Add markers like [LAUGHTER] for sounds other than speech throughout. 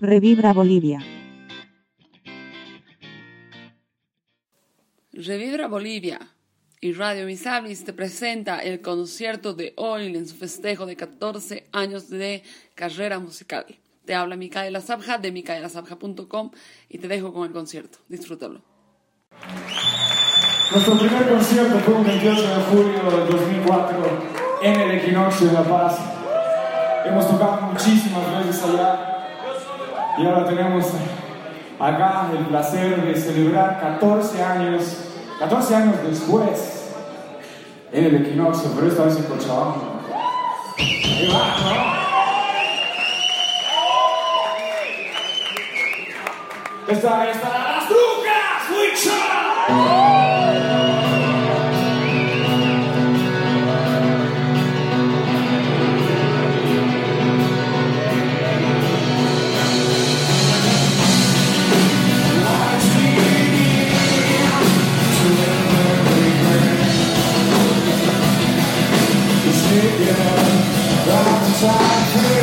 Revibra Bolivia. Revibra Bolivia y Radio Misablis te presenta el concierto de hoy en su festejo de 14 años de carrera musical. Te habla Micaela Sabja de micaelasabja.com y te dejo con el concierto. Disfrútalo. Nuestro primer concierto fue un 28 de julio del 2004 en el Equinoccio de La Paz. Hemos tocado muchísimas veces allá y ahora tenemos acá el placer de celebrar 14 años, 14 años después en el Equinoccio, pero esta vez en Cochabamba. Ahí va, ¿no? Esta, esta, las Lucas, Huicha. time.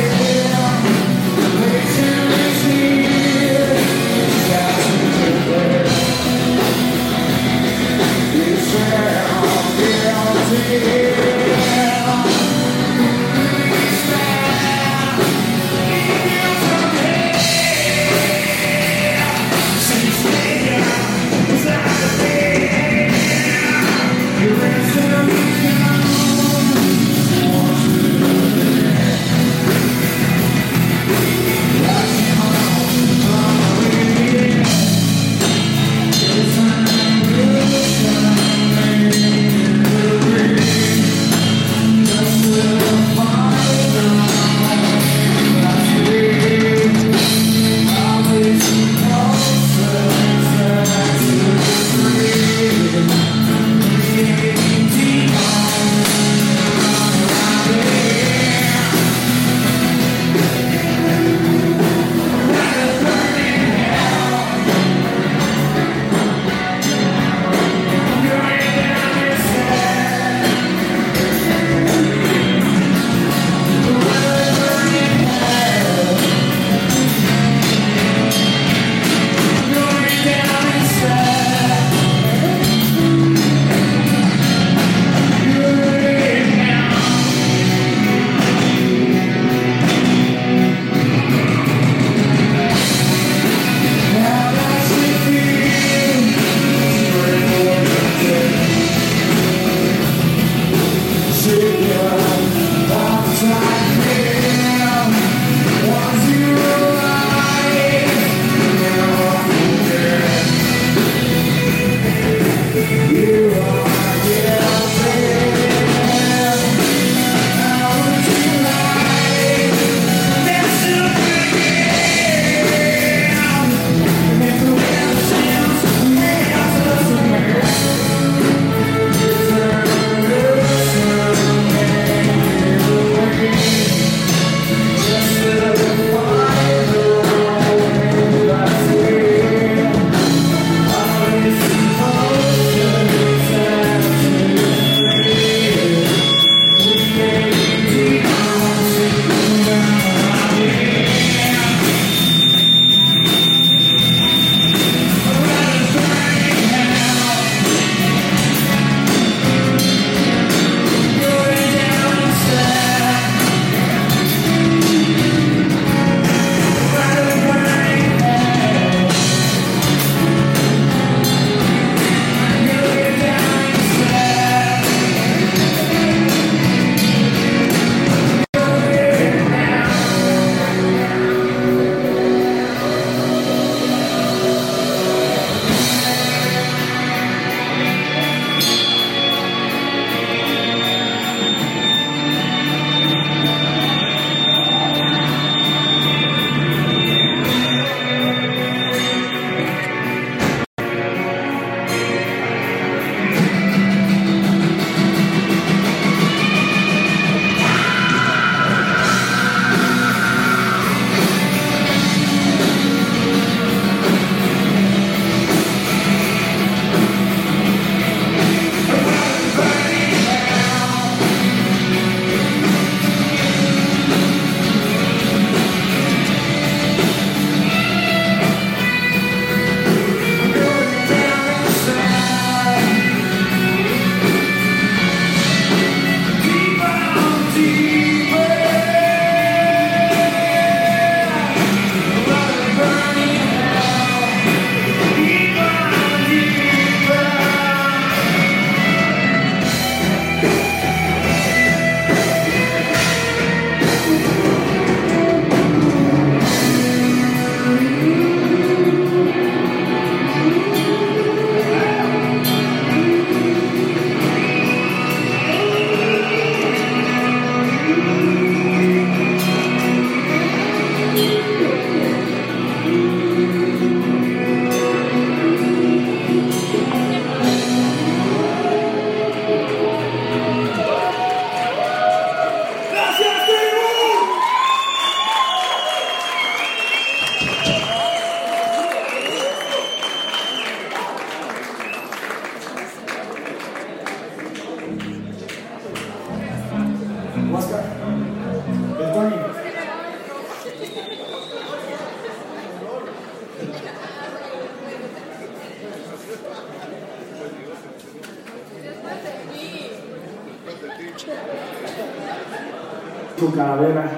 Tu calavera.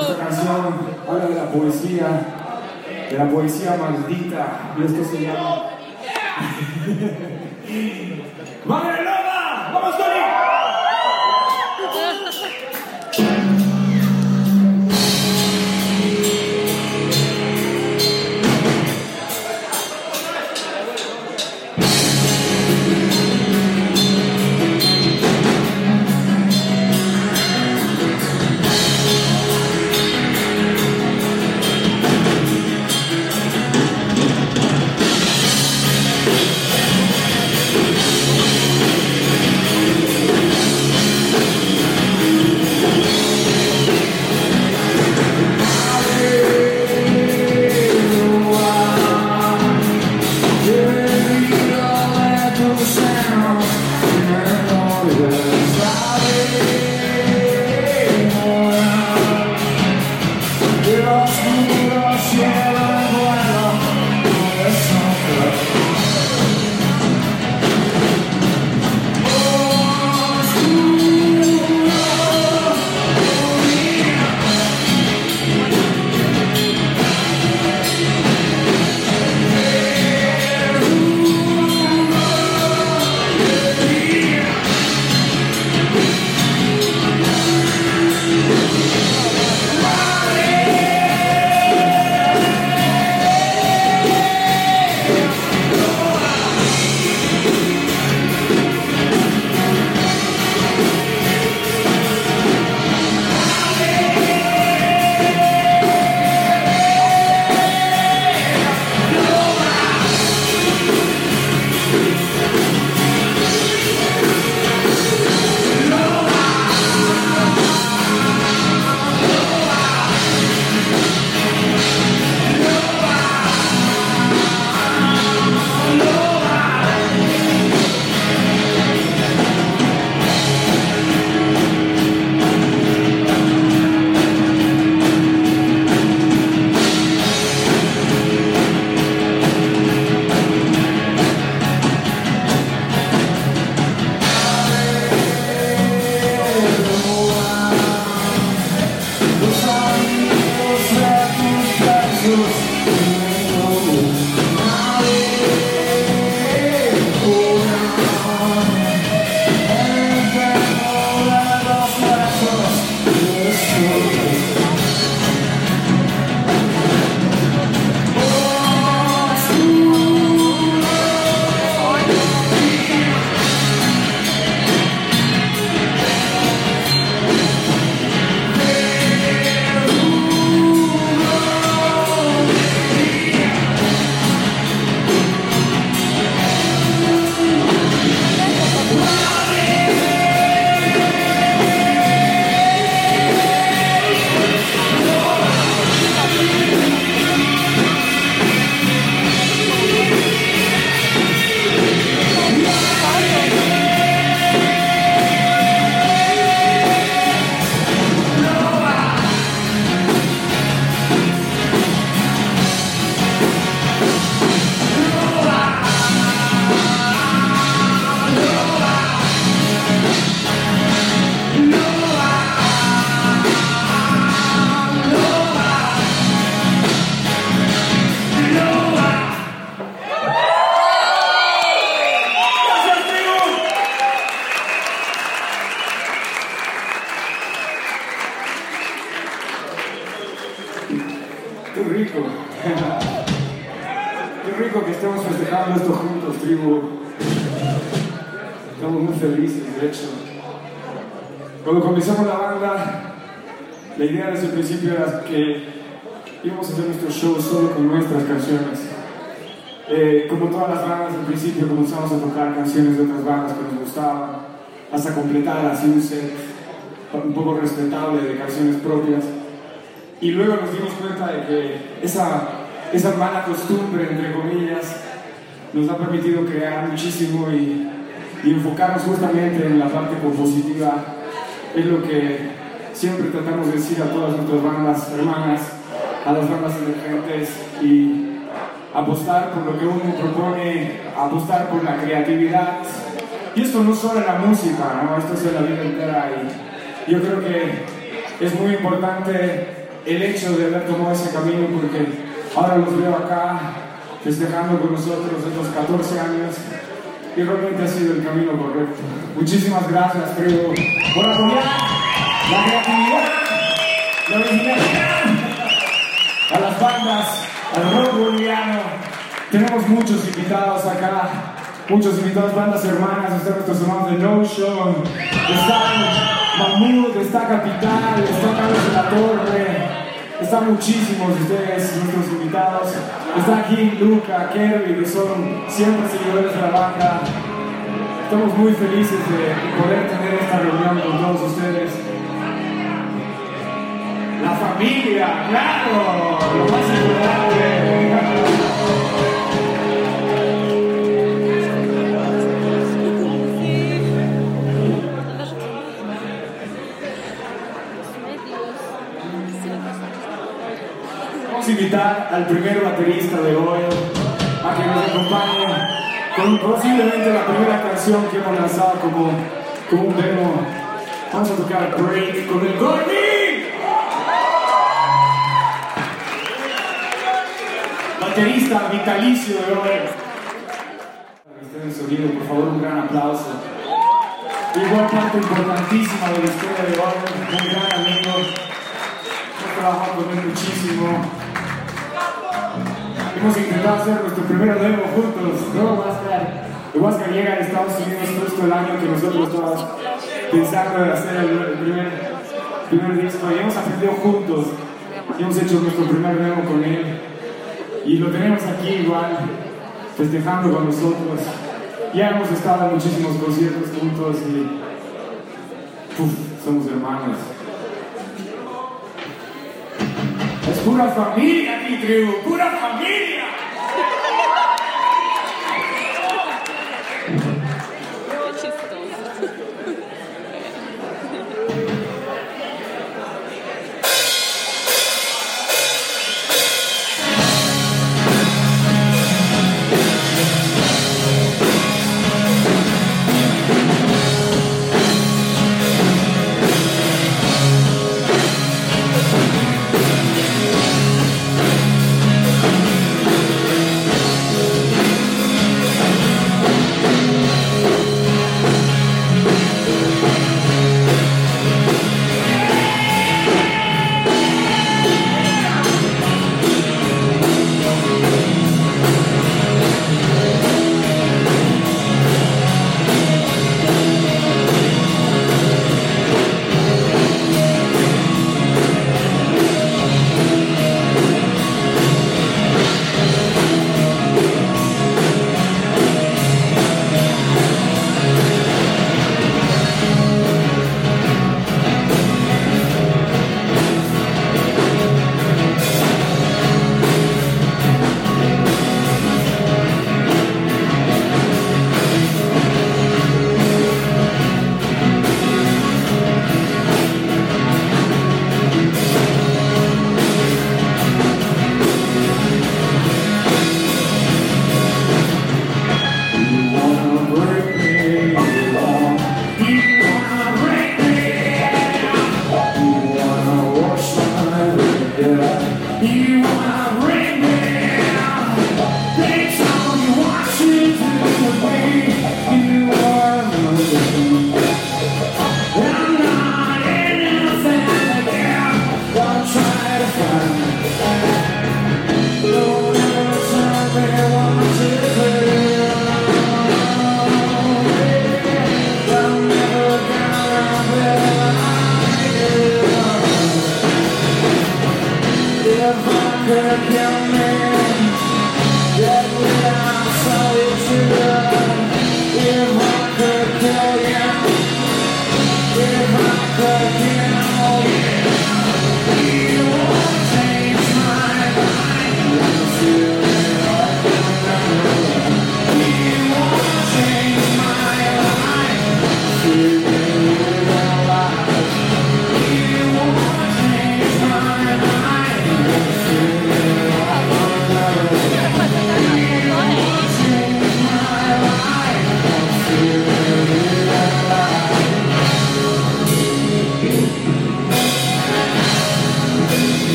Esta canción habla de la poesía, de la poesía maldita, y esto se llama. [LAUGHS] Cuando comenzamos la banda, la idea desde el principio era que íbamos a hacer nuestro show solo con nuestras canciones. Eh, como todas las bandas, al principio comenzamos a tocar canciones de otras bandas que nos gustaban, hasta completar así un set un poco respetable de canciones propias. Y luego nos dimos cuenta de que esa, esa mala costumbre, entre comillas, nos ha permitido crear muchísimo y, y enfocarnos justamente en la parte compositiva es lo que siempre tratamos de decir a todas nuestras bandas hermanas, a las bandas emergentes y apostar por lo que uno propone, apostar por la creatividad. Y esto no solo en la música, ¿no? esto es en la vida entera. Y yo creo que es muy importante el hecho de haber tomado ese camino porque ahora los veo acá festejando con nosotros estos 14 años y realmente ha sido el camino correcto. Muchísimas gracias, creo, por apoyar la creatividad, la originalidad, a las bandas, al rock boliviano. Tenemos muchos invitados acá, muchos invitados, bandas hermanas, están nuestros hermanos de No Show, están Mamut, está Capital, está Carlos de la Torre. Están muchísimos de ustedes, nuestros invitados. Está aquí Luca, Kerry, que son siempre seguidores de la banda. Estamos muy felices de poder tener esta reunión con todos ustedes. La familia, claro, lo más importante. Al primer baterista de hoy a que nos acompañe con posiblemente la primera canción que hemos lanzado como, como un demo. Vamos a tocar Break con el Gordy. Baterista vitalicio de hoy. Para que estén en sonido, por favor, un gran aplauso. Igual parte importantísima de la historia de hoy, un gran amigo. Trabajado con él muchísimo. Hemos intentado hacer nuestro primer demo juntos, ¿no, Huáscar? Huáscar llega a Estados Unidos justo el año que nosotros estábamos pensando en hacer el, el primer, primer disco y hemos aprendido juntos. Y hemos hecho nuestro primer demo con él. Y lo tenemos aquí igual, festejando con nosotros. Ya hemos estado en muchísimos conciertos juntos y uf, somos hermanos. Es pura familia aquí, tribu, pura familia.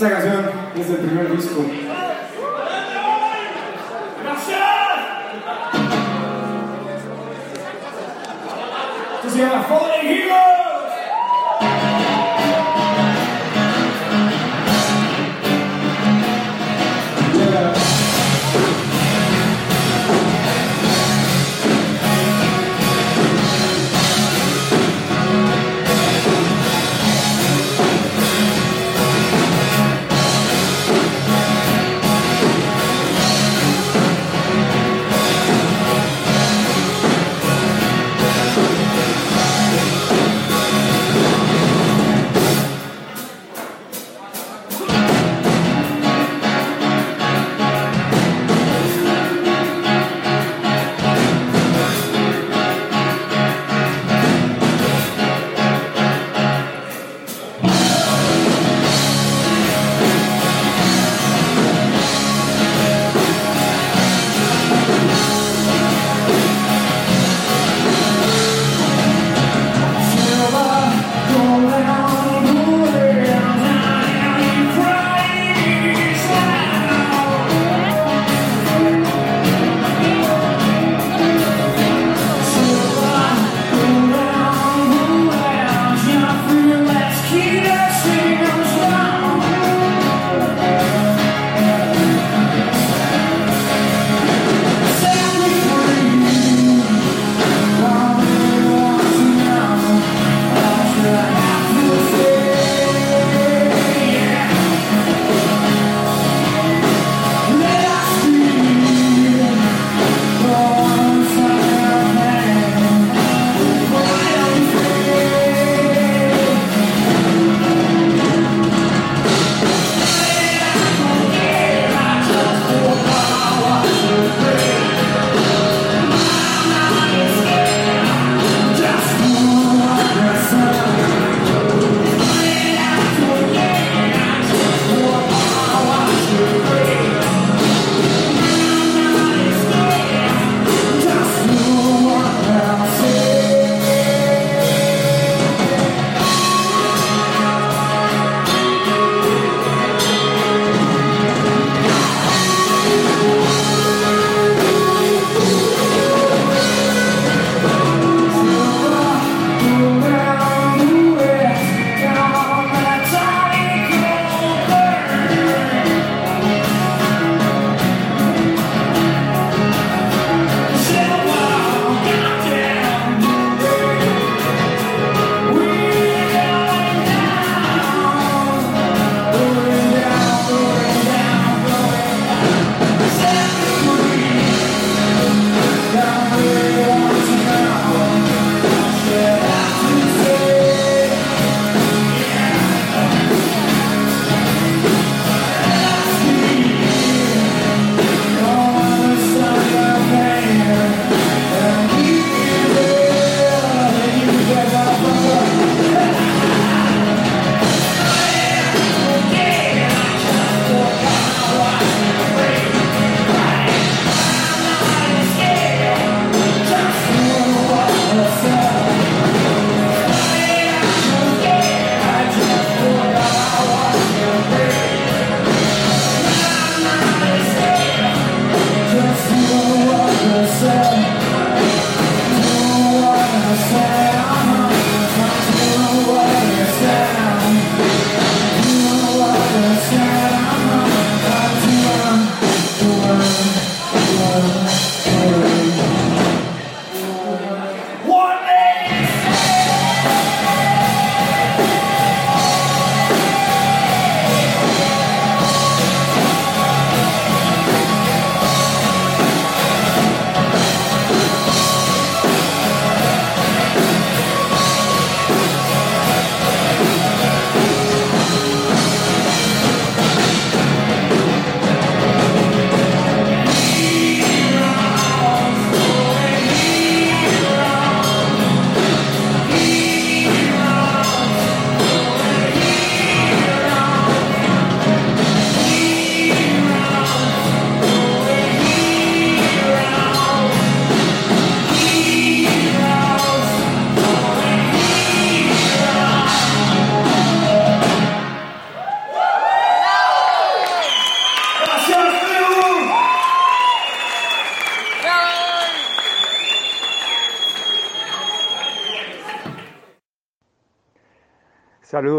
Esa canción es del primer disco. Esto se llama Fallen Heroes.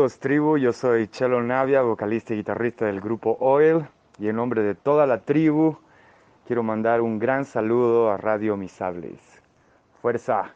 Tribu, yo soy Chelo Navia, vocalista y guitarrista del grupo Oil y en nombre de toda la tribu quiero mandar un gran saludo a Radio Misables. Fuerza.